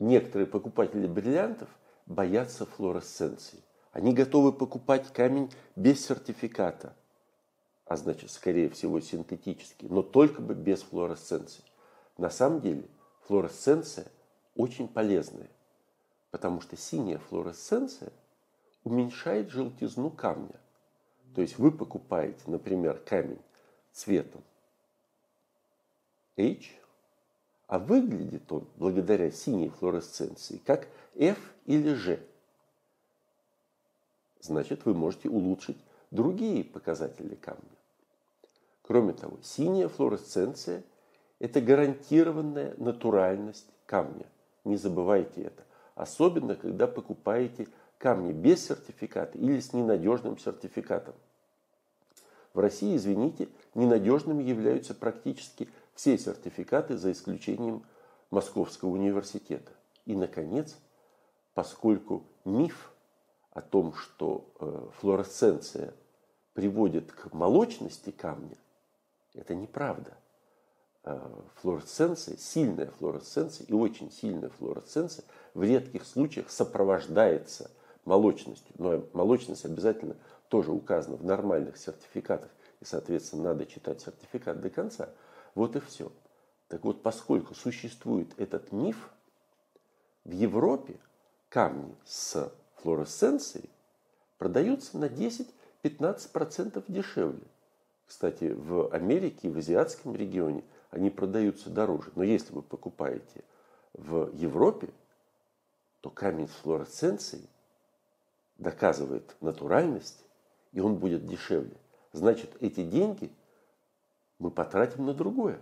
некоторые покупатели бриллиантов боятся флуоресценции. Они готовы покупать камень без сертификата, а значит, скорее всего, синтетический, но только бы без флуоресценции. На самом деле, флуоресценция очень полезная, потому что синяя флуоресценция уменьшает желтизну камня. То есть вы покупаете, например, камень цветом H, а выглядит он, благодаря синей флуоресценции, как F или G. Значит, вы можете улучшить другие показатели камня. Кроме того, синяя флуоресценция – это гарантированная натуральность камня. Не забывайте это. Особенно, когда покупаете камни без сертификата или с ненадежным сертификатом. В России, извините, ненадежными являются практически все сертификаты, за исключением Московского университета. И, наконец, поскольку миф о том, что э, флуоресценция приводит к молочности камня, это неправда. Э, флуоресценция, сильная флуоресценция и очень сильная флуоресценция в редких случаях сопровождается молочностью. Но молочность обязательно тоже указана в нормальных сертификатах. И, соответственно, надо читать сертификат до конца – вот и все. Так вот, поскольку существует этот миф, в Европе камни с флуоресценцией продаются на 10-15% дешевле. Кстати, в Америке и в азиатском регионе они продаются дороже. Но если вы покупаете в Европе, то камень с флуоресценцией доказывает натуральность, и он будет дешевле. Значит, эти деньги мы потратим на другое.